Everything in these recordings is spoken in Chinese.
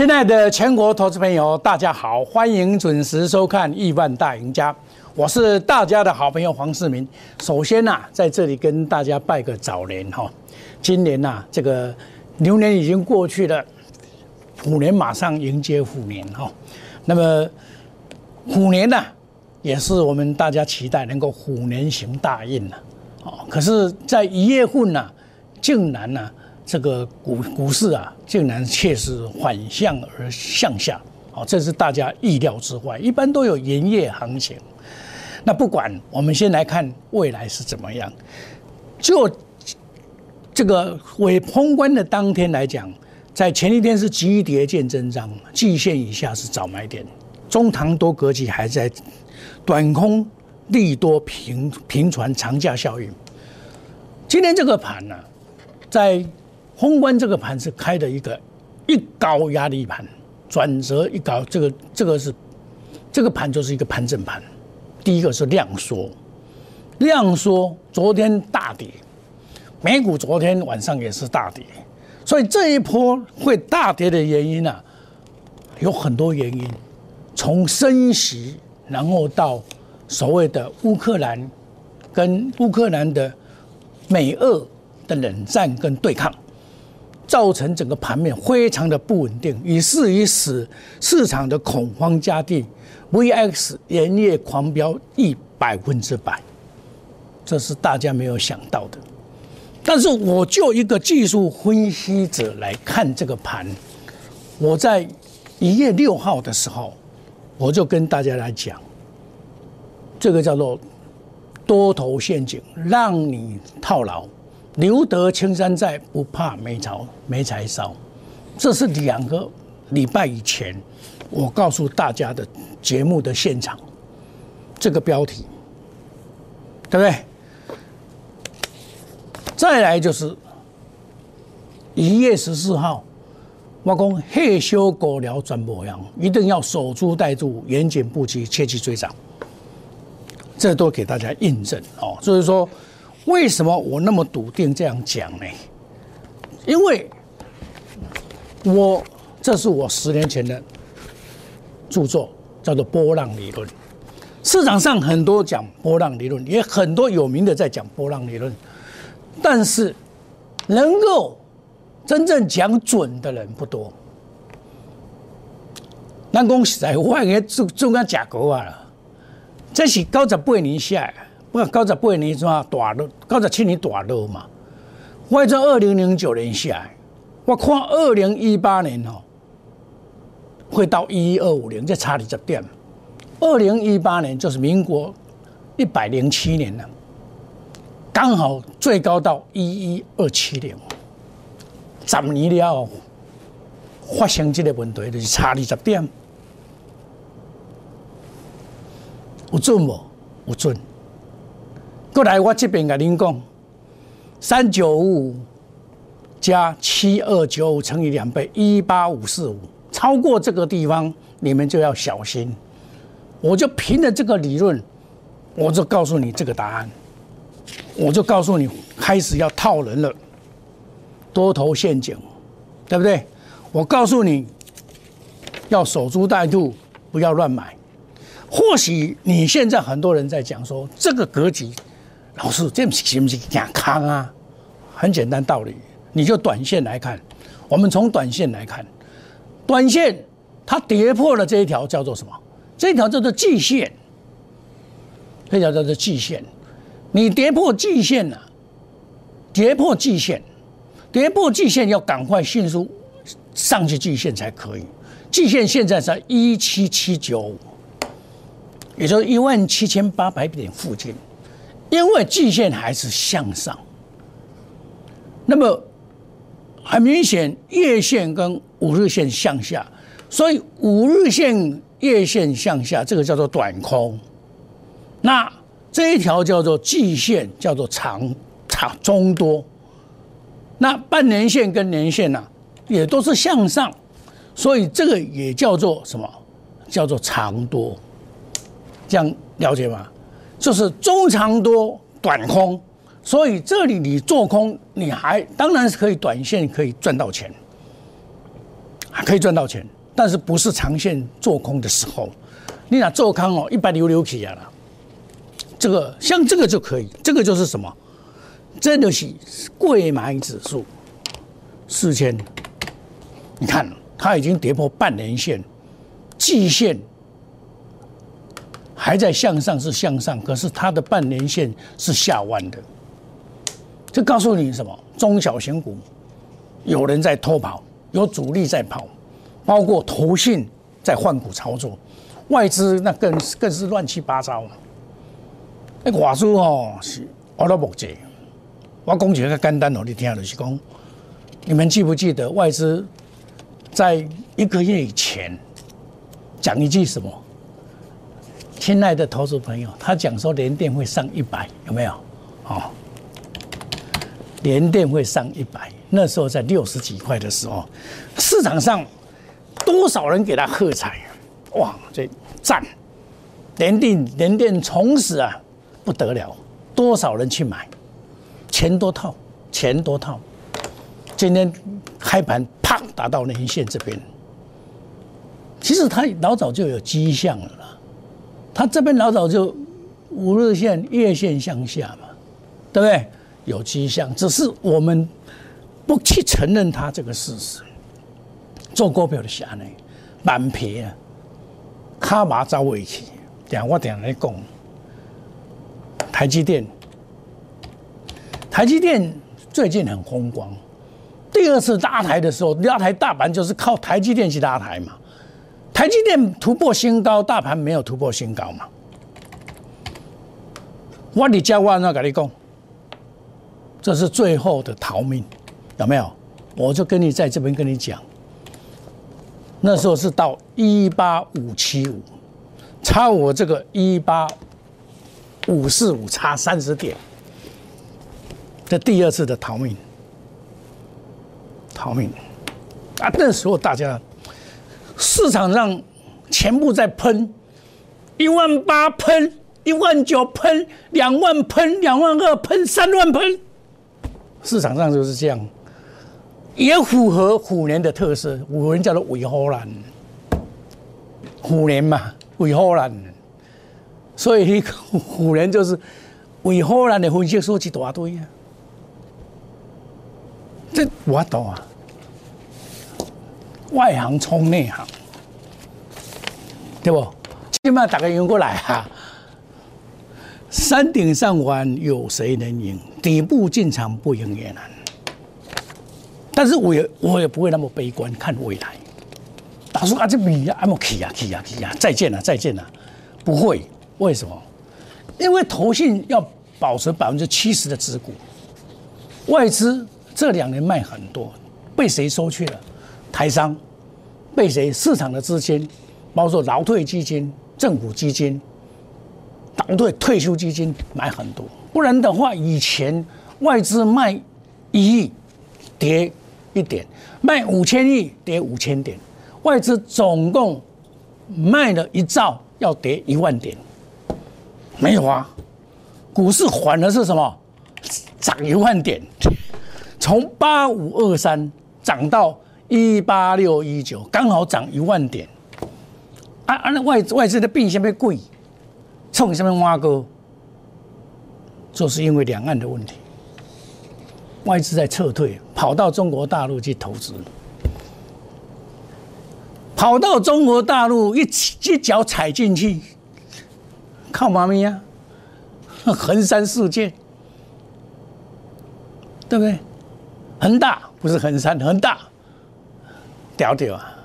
亲爱的全国投资朋友，大家好，欢迎准时收看《亿万大赢家》，我是大家的好朋友黄世明。首先呐、在这里跟大家拜个早年哈，今年呐、这个牛年已经过去了，虎年马上迎接虎年哈。那么虎年呐、也是我们大家期待能够虎年行大运呐、哦，可是，在一月份呐、竟然呢、这个股股市啊，竟然却是反向而向下，哦，这是大家意料之外。一般都有盐业行情。那不管，我们先来看未来是怎么样。就这个尾封关的当天来讲，在前一天是急跌见真章，季线以下是早买点，中长多格局还在短空利多平平传长假效应。今天这个盘呢、在宏观这个盘是开的一个一高压力盘，转折一高，这个这个是这个盘就是一个盘整盘。第一个是量缩，量缩，昨天大跌，美股昨天晚上也是大跌，所以这一波会大跌的原因啊，有很多原因，从升息，然后到所谓的乌克兰跟乌克兰的美俄的冷战跟对抗，造成整个盘面非常的不稳定，以至于使市场的恐慌加剧，VX 连夜狂飙一百分之百，这是大家没有想到的。但是我就一个技术分析者来看这个盘，我在一月六号的时候，我就跟大家来讲，这个叫做多头陷阱，让你套牢。留得青山在，不怕没柴没柴烧。这是两个礼拜以前我告诉大家的节目的现场，这个标题，对不对？再来就是一月十四号，我讲害羞狗聊转模样，一定要守株待兔，严谨布局，切忌追涨。这都给大家印证哦。所以说，为什么我那么笃定这样讲呢？因为我这是我十年前的著作，叫做波浪理论。市场上很多讲波浪理论，也很多有名的在讲波浪理论，但是能够真正讲准的人不多。咱讲实在，我个做做个假股啊，这是九十八年下的，不九十八年怎大落，九十七年大落嘛。我在二零零九年下来，我看二零一八年哦，会到一一二五零，这差二十点。二零一八年就是民国一百零七年了，刚好最高到一一二七零，十年了发生这个问题，就是差二十点。有准无？有准。过来，我这边跟您讲，三九五五加七二九五乘以两倍，一八五四五，超过这个地方，你们就要小心。我就凭着这个理论，我就告诉你这个答案，我就告诉你开始要套人了，多头陷阱，对不对？我告诉你要守株待兔，不要乱买。或许你现在很多人在讲说这个格局，老师这是不是健康啊？很简单道理，你就短线来看，我们从短线来看，短线它跌破了这一条叫做什么？这一条叫做季线，这条叫做季线。你跌破季线了、跌破季线，跌破季线要赶快迅速上去季线才可以。季线现在在一七七九五。也就是一万七千八百点附近，因为季线还是向上，那么很明显月线跟五日线向下，所以五日线、月线向下，这个叫做短空。那这一条叫做季线，叫做长长中多。那半年线跟年线呢、啊，也都是向上，所以这个也叫做什么？叫做长多。这样了解吗？就是中长多短空，所以这里你做空，你还当然是可以短线可以赚到钱，可以赚到钱，但是不是长线做空的时候。你俩做空哦，一百溜溜起来了。这个像这个就可以，这个就是什么？真的是贵买指数四千，你看它已经跌破半年线、季线，还在向上是向上，可是它的半年线是下弯的。这告诉你什么？中小型股有人在偷跑，有主力在跑，包括投信在换股操作，外资那更更是乱七八糟。那话说哦，是我都目解。我讲起来简单哦，你听就是讲，你们记不记得外资在一个月以前讲一句什么？亲爱的投资朋友，他讲说联电会上一百，有没有？哦。联电会上一百，那时候在六十几块的时候，市场上多少人给他喝彩？哇，这赞！联电联电从此啊不得了，多少人去买？钱多套，钱多套。今天开盘啪打到连线这边，其实他老早就有迹象了，他这边老早就五日线、月线向下嘛，对不对？有迹象，只是我们不去承认他这个事实。做股票的下呢，蛮皮啊，卡马走尾去。等下我等下来讲，台积电，台积电最近很风光。第二次拉台的时候，拉台大盘就是靠台积电去拉台嘛。台积电突破新高，大盘没有突破新高嘛。我你叫我那跟你讲。这是最后的逃命，有没有？我就跟你在这边跟你讲，那时候是到一八五七五，差我这个一八五四五差三十点，这第二次的逃命，逃命啊！那时候大家市场上全部在喷，一万八喷，一万九喷，两万喷，两万二喷，三万喷。市场上就是这样，也符合虎年的特色。虎年叫做尾虎兰，虎年嘛，尾虎兰，所以虎年就是尾虎兰的分析数一大堆啊。这我懂啊，外行冲内行，对不？起码大家用过来哈。山顶上玩，有谁能赢？底部进场不赢也难。但是我也我也不会那么悲观，看未来。打说啊，这米啊，阿莫起呀起呀起呀，再见了再见了，不会。为什么？因为投信要保持百分之七十的持股，外资这两年卖很多，被谁收去了？台商，被谁？市场的资金，包括劳退基金、政府基金。党队退休基金买很多，不然的话，以前外资卖一亿跌一点，卖五千亿跌五千点，外资总共卖了一兆，要跌一万点，没有啊？股市反而是什么？涨一万点，从八五二三涨到一八六一九，刚好涨一万点。啊啊！那外外资的币现在贵。冲什么挖沟？就是因为两岸的问题，外资在撤退，跑到中国大陆去投资，跑到中国大陆一一脚踩进去，靠妈咪呀！横山世界，对不对？恒大不是恒山，恒大屌屌啊！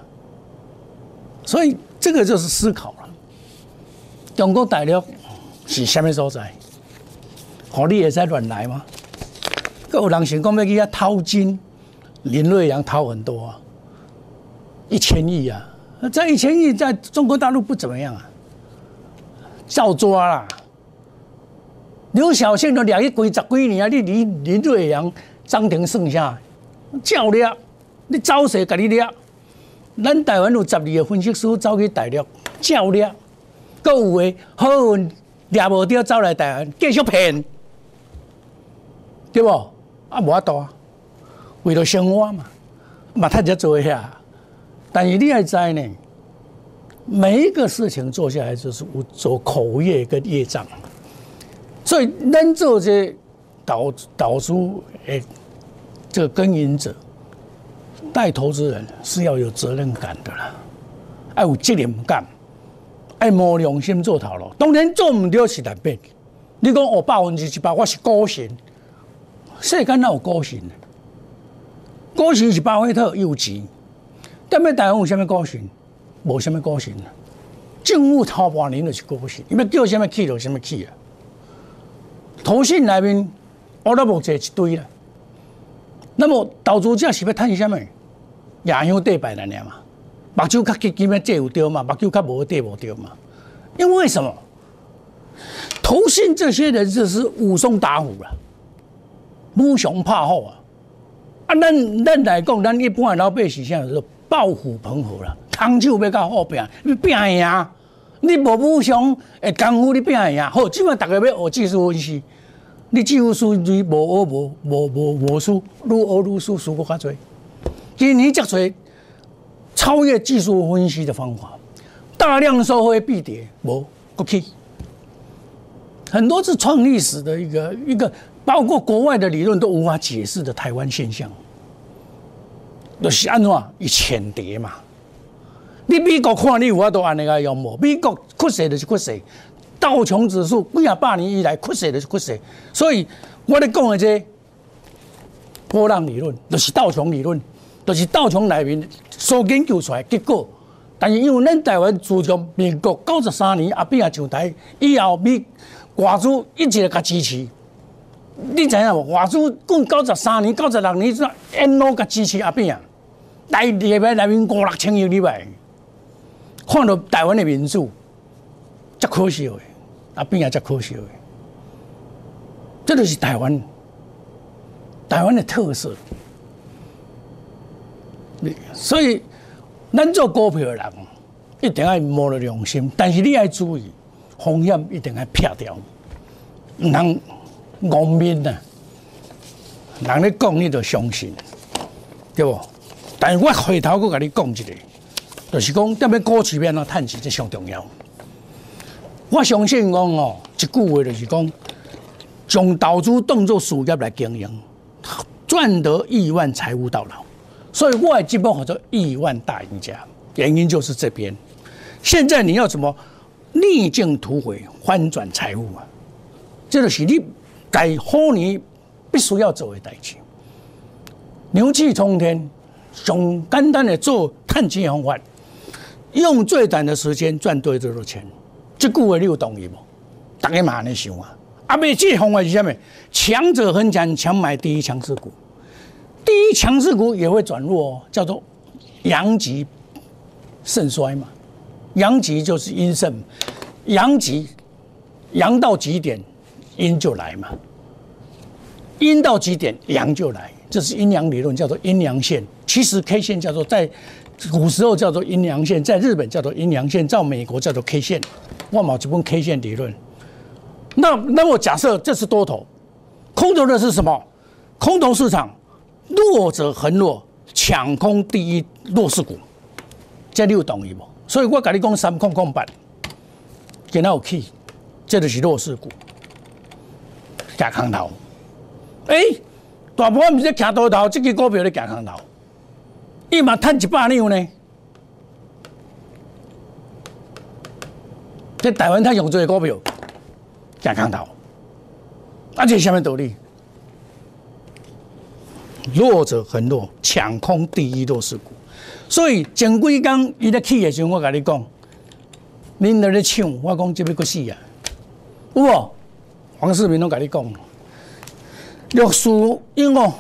所以这个就是思考了。中国大陆是什么所在？好，你也在乱来吗？各有人想讲要去遐掏金，林瑞阳掏很多啊，一千亿啊！这一千亿在中国大陆不怎么样啊，照抓啦。刘小庆都两亿几十几年啊，你林林瑞阳、张庭剩下照掠，你找谁给你掠？咱台湾有十二个分析师走去大陆照掠。各有诶，好运掠无着走来台湾继续骗，对不？啊，无法度啊，为了生活嘛，嘛趁只做下，但是你还知呢，每一个事情做下来就是有做口业跟业障，所以能做这导导出诶，这个耕耘者带投资人是要有责任感的啦，爱有责任感，爱摸良心做头路。当然做唔到是难变。你讲我百分之一百我是高薪，世间哪有高薪？高薪是巴菲特有钱，但咩台湾有啥物高薪？无啥物高薪啊！政府头半年就是高薪，你要叫什么去就什么去啊！投信内面我都无坐一堆啦。那么投资者是要赚什么？亚香对白来嘛，目睭较基金的这有对嘛？目睭较无对无对嘛？因为什么？投信这些人就是武松打虎了，乌熊怕虎啊！啊，咱咱来讲，咱一般老百姓现在是暴虎捧虎啦，空手要到后边，你拼赢，你无武松诶功夫，你拼赢。好，即摆大家要学技术分析，你技术输你无学无无无无输，愈学愈输，输搁较侪。今年这侪超越技术分析的方法，大量收回必跌，无过去。很多是创历史的一个一个，包括国外的理论都无法解释的台湾现象，就是安怎以浅跌嘛。你美国看你有法都安尼个用无？美国屈势就是屈势，道琼指数几啊百年以来屈势就是屈势，所以我咧讲的这波浪理论，就是道琼理论，就是道琼内面所研究出来结果。但是因为咱台湾自从民国九十三年阿扁啊上台以后，美外资一直甲支持，你知影无？外资过九十三年、九十六年，怎一路甲支持阿扁啊？台里边内面五六千亿里外，看到台湾的民主，真可惜诶！阿扁也真可惜诶！这就是台湾，台湾的特色。所以，咱做股票的人一定要摸着良心，但是你要注意。风险一定要撇掉，唔通怣面呐！人咧讲你就相信，对不？但是我回头佫甲你讲一个，就是讲踮咧股市边啊，趁钱这上重要。我相信讲哦，一句话就是讲，将投资当作事业来经营，赚得亿万财富到老。所以我的节目叫做亿万大赢家，原因就是这边。现在你要怎么？逆境突围，翻转财务啊！这就是你在虎年必须要做的代志。牛气冲天，上简单的做赚钱方法，用最短的时间赚最多的钱。这句话你有同意不？大家嘛安尼想啊！啊，未这方法是啥物？强者恒强，强买第一强势股，第一强势股也会转弱，叫做阳极盛衰嘛。阳极就是阴盛，阳极阳到极点，阴就来嘛。阴到极点，阳就来，这是阴阳理论，叫做阴阳线。其实 K 线叫做在古时候叫做阴阳线，在日本叫做阴阳线，在美国叫做 K 线。万马这本 K 线理论。那那我假设这是多头，空头的是什么？空头市场弱者恒弱，抢空第一弱势股，这六等于不？所以我跟你讲三空空板，今仔有起，这就是弱势股，假空头。哎，大部分唔是徛多头，这个股票咧假空头，伊嘛赚一百两呢。在台湾他用这个股票假空头，而且下面道理？弱者很弱，抢空第一弱势股。所以前几工伊咧去的时候，我甲你讲，恁在咧抢，我讲这要搁死啊！有无？黄世明拢甲你讲，六叔因为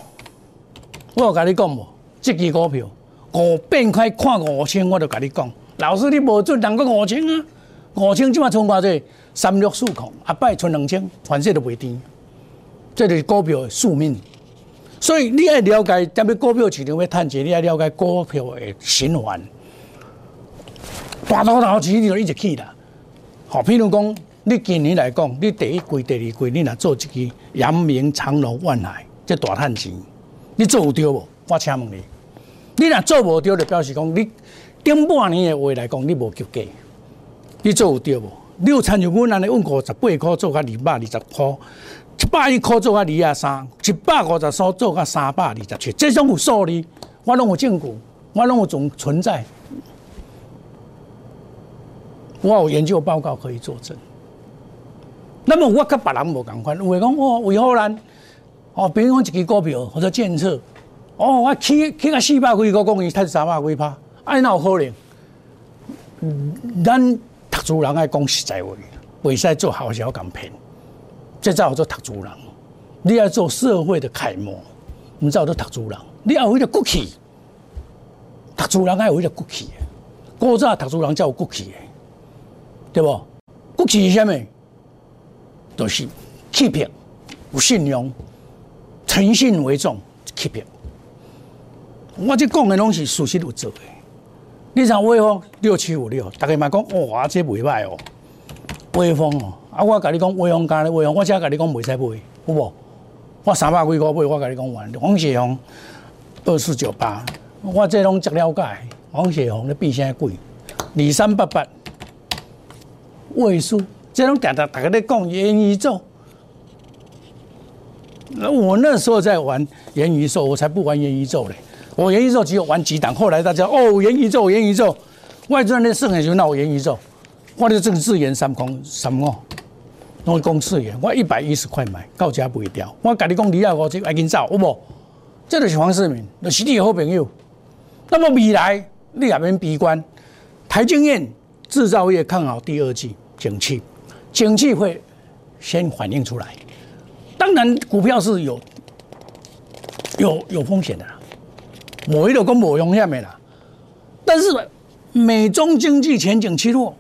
我有甲你讲无？这支股票五变开看五千，我就甲你讲，老师你无准人个五千啊？五千即马冲偌济？三六四空，阿摆存两千，反正都袂低。这就是股票的宿命。所以你要了解，特别股票市场要赚钱，你要了解股票的循环。大多头钱你就一直去啦。好，譬如讲，你今年来讲，你第一季、第二季，你若做一支阳明、长隆、万海，这大赚钱，你做有对无？我请问你，你若做无对，就表示讲你顶半年的话来讲，你无及格，你做有对无？你有参与阮安尼问五十八块做到二百二十块，一百一块做到二廿三，一百五十三做到三百二十七，这种有数字，我拢有证据，我拢有种存在，我有研究报告可以作证。那么我跟别人无共款，有会讲哦，为何咱哦，比如讲一支股票或者监测，哦，我起起个四百几个公伊赚三百几趴，哎，哪有可能？咱读书人爱讲实在话，袂使做好小咁骗，这才叫做读书人。你要做社会的楷模，唔知有做读书人，你要有迄个骨气。读书人要有迄个骨气，古早读书人才有骨气的，对不？骨气是虾米？都是欺骗，有信用，诚信为重，欺骗。我这讲的拢是事实有做的。你像威风六七五六，大家嘛讲哇，这袂歹哦，威风哦。啊，我甲你讲威风干的威风，我只甲你讲袂使买，有无？我三百几块买，我甲你讲完。黄雪红二四九八，我这拢足了解。黄雪红的比现在贵，二三八八，位数。这种讲的，大家在讲元宇宙。那我那时候在玩元宇宙，我才不玩元宇宙嘞。我元宇宙只有玩几档，后来大家哦，元宇宙，元宇宙，外资那剩下就闹元宇宙，我的这个自研三空三哦，我讲四元，我一百一十块买，到家不会掉。我跟你讲，你要我就赶紧走，好不？这就是黄世明，就是你的好朋友。那么未来你也免闭关，台经验制造业看好第二季景气。景气会先反映出来，当然股票是有有有风险的啦，某一个跟某用下面啦。但是美中经济前景起落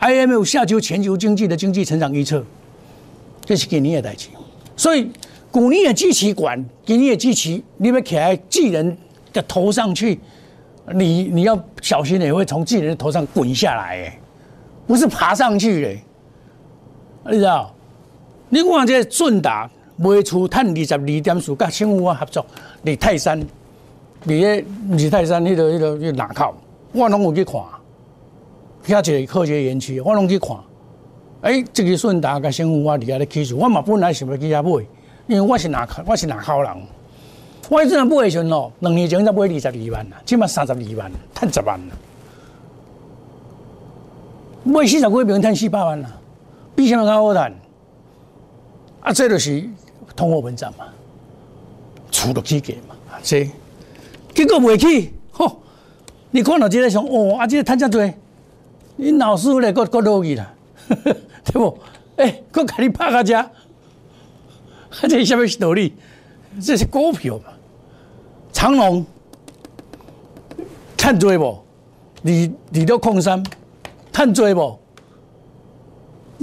，IMF 下修全球经济的经济成长预测，这是给你的代志。所以股你的支持管，给你的支持，你要起来巨人的头上去，你你要小心点，会从巨人的头上滚下来，哎，不是爬上去嘞。你知道？你看这顺达卖出赚二十二点四，甲新富啊合作，伫泰山，你咧伫泰山迄个迄个迄哪口，我拢有去看。遐一个科学园区，我拢去看。哎，这个顺达甲新富啊，伫遐咧起诉，我嘛本来想要去遐买，因为我是哪口，我是哪口人。我以前买的时阵哦，两年前才买二十二万啦，即码三十二万，赚十万啦。买四十几平，赚四百万啦。比什么较好谈？啊，这就是通货膨胀嘛，出落去价嘛，这结果未起，吼！你看到这个想，哦，啊，这个赚遮多，你老师傅咧，搁搁落去啦，对不？哎，搁给你拍个价，啊，这什么道理？这是股票嘛，长隆赚多不？你你都矿山赚多不？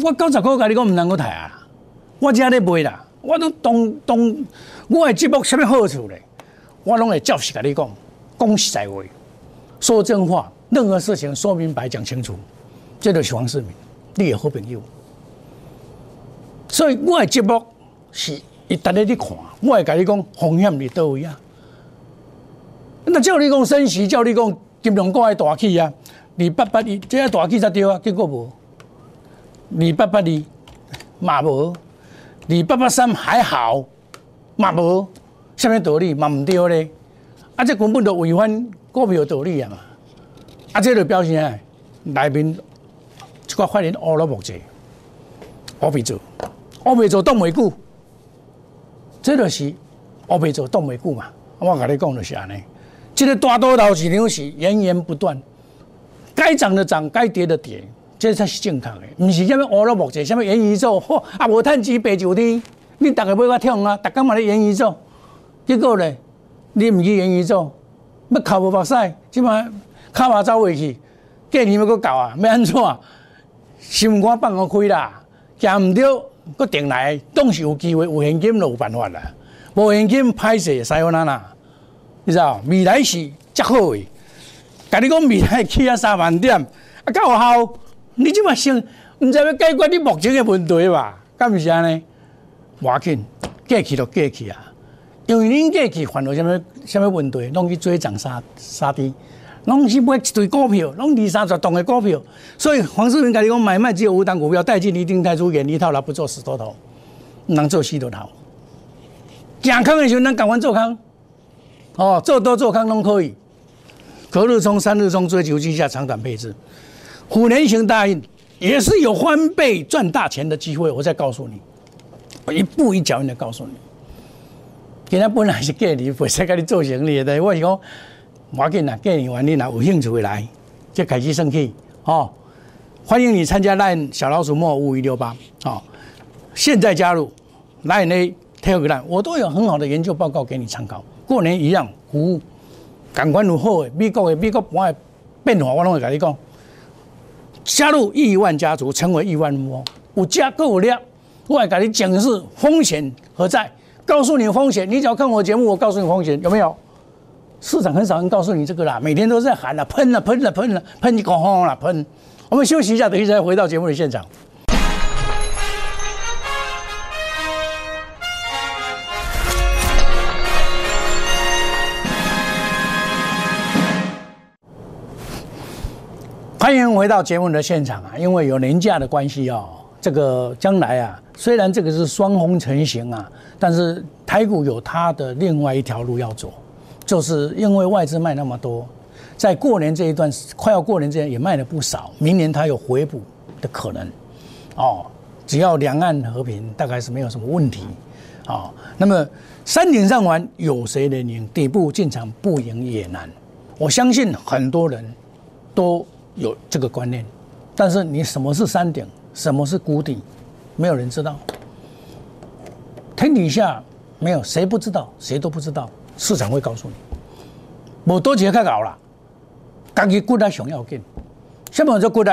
我九十块，甲你讲毋能够抬啊！我只咧卖啦，我都当当我的节目什么好处咧？我拢会照实甲你讲，讲实在话，说真话，任何事情说明白讲清楚，这就是黄世明，你的好朋友。所以我的节目是一直咧你看，我会甲你讲风险伫倒位啊。那叫你讲升息，叫你讲金融股爱大起啊，二八八二，这大起才对啊，结果无。二八八二嘛无，二八八三还好嘛无，什么道理嘛唔对咧？啊，这根本就违反股票道理啊嘛！啊，这就表示啊，内面一个法人乌了木者，乌未做，乌未做冻未久，这就是乌未做冻未久嘛！我甲你讲就是安尼，这个大多头市场是源源不断，该涨的涨，该跌的跌。这才是正确的，不是什么乌了木者，什么元宇宙，嚯，啊无趁钱白酒天，你大家买我听啊，大家嘛咧元宇宙，结果咧，你唔去元宇宙，要哭无目屎，即摆卡嘛走回去，过年要搁搞啊，要安怎？心肝放我开啦，行唔着，搁定来，总是有机会，有现金就有办法啦，无现金歹势，使好哪啦？你知道？未来是较好诶，甲你讲未来起啊三万点，啊够好。你即嘛想，毋知要解决你目前诶问题吧？敢毋是安尼？要紧，过去就过去啊。因为恁过去犯了什么什么问题，拢去追涨杀杀低，拢是买一堆股票，拢二三十栋的股票。所以黄世明跟你讲，买卖只有五档股票，带进一定带出，远离套牢，不做死多头，能做死多头。讲空的时候，能赶快做空。哦，做多做空拢可以。隔日冲、三日冲，追求之下长短配置。虎年行大运，也是有翻倍赚大钱的机会。我再告诉你，我一步一脚印的告诉你。今天本来是给你，不是给你做生意的。我是讲，我紧啦，给你完，你若有兴趣来，就开始生气哦。欢迎你参加 Line 小老鼠莫五一六八哦。现在加入 Line A Telegram，我都有很好的研究报告给你参考。过年一样服务，感官如好的美国的美国盘的变化，我拢会跟你讲。加入亿万家族，成为亿万富翁，有加够量，我会跟你讲的是风险何在。告诉你风险，你只要看我节目，我告诉你风险有没有？市场很少人告诉你这个啦，每天都在喊了，喷了，喷了，喷了，喷你口红了，喷。我们休息一下，等一下再回到节目的现场。欢迎回到节目的现场啊！因为有年假的关系哦，这个将来啊，虽然这个是双红成型啊。但是台股有它的另外一条路要走，就是因为外资卖那么多，在过年这一段快要过年之前也卖了不少，明年它有回补的可能，哦，只要两岸和平，大概是没有什么问题，哦，那么山顶上玩有谁能赢？底部进场不赢也难，我相信很多人都有这个观念，但是你什么是山顶，什么是谷底，没有人知道。天底下没有谁不知道，谁都不知道，市场会告诉你。无多钱较搞啦，家己骨力想要紧。什么叫骨力？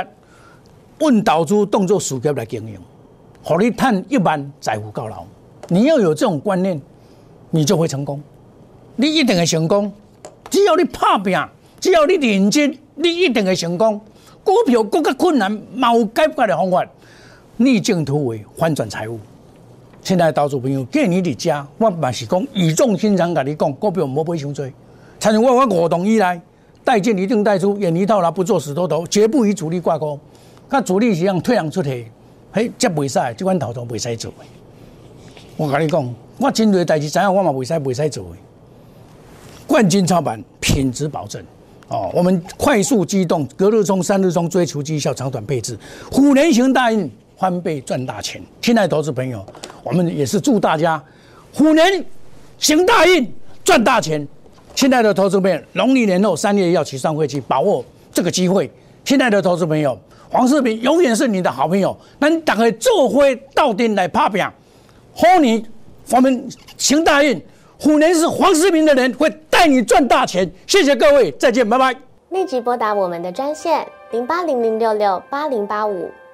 问导主动作数级来经营，好你赚一万财富高牢。你要有这种观念，你就会成功。你一定会成功。只要你拍拼，只要你认真，你一定会成功。股票更加困难，冇解决的方法，逆境突围，翻转财务。亲爱的投资朋友，建议你家，我嘛是讲语重心长，跟你讲，股票唔好买伤多。参与我我活动以来，带进一定带出，远离套牢，不做死多头，绝不与主力挂钩。甲主力是样退让出去，嘿，这袂使，这款头头袂使做。我跟你讲，我针对代志，知影我嘛袂使袂使做。冠军操盘，品质保证。哦，我们快速机动，隔日冲、三日冲，追求绩效，长短配置，虎年行大运。翻倍赚大钱，亲爱的投资朋友，我们也是祝大家虎年行大运，赚大钱。亲爱的投资朋友，农历年后三月要起上会去，把握这个机会。亲爱的投资朋友，黄世平永远是你的好朋友。那你打开做会到店来拍表，欢你我们行大运。虎年是黄世平的人会带你赚大钱。谢谢各位，再见，拜拜。立即拨打我们的专线零八零零六六八零八五。